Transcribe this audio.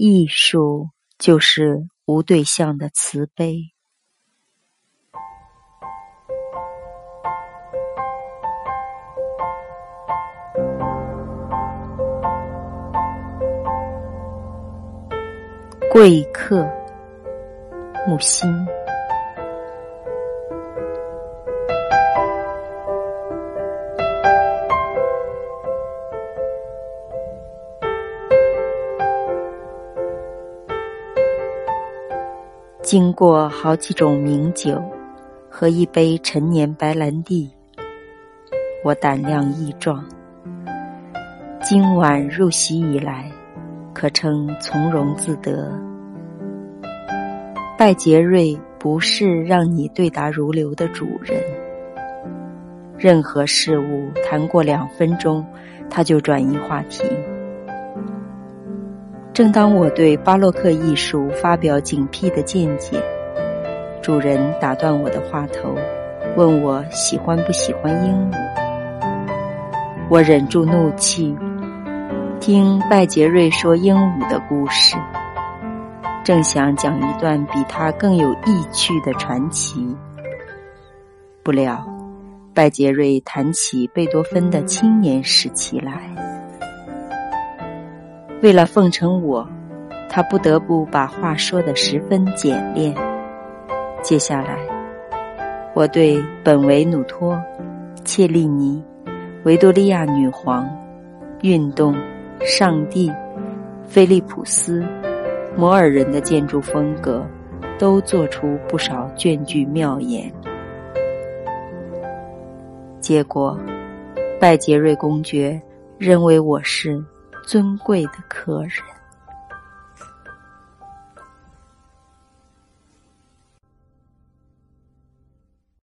艺术就是无对象的慈悲。贵客，木心。经过好几种名酒和一杯陈年白兰地，我胆量益壮。今晚入席以来，可称从容自得。拜杰瑞不是让你对答如流的主人，任何事物谈过两分钟，他就转移话题。正当我对巴洛克艺术发表警惕的见解，主人打断我的话头，问我喜欢不喜欢鹦鹉。我忍住怒气，听拜杰瑞说鹦鹉的故事，正想讲一段比他更有意趣的传奇，不料拜杰瑞谈起贝多芬的青年时期来。为了奉承我，他不得不把话说得十分简练。接下来，我对本维努托、切利尼、维多利亚女皇、运动、上帝、菲利普斯、摩尔人的建筑风格，都做出不少隽句妙言。结果，拜杰瑞公爵认为我是。尊贵的客人。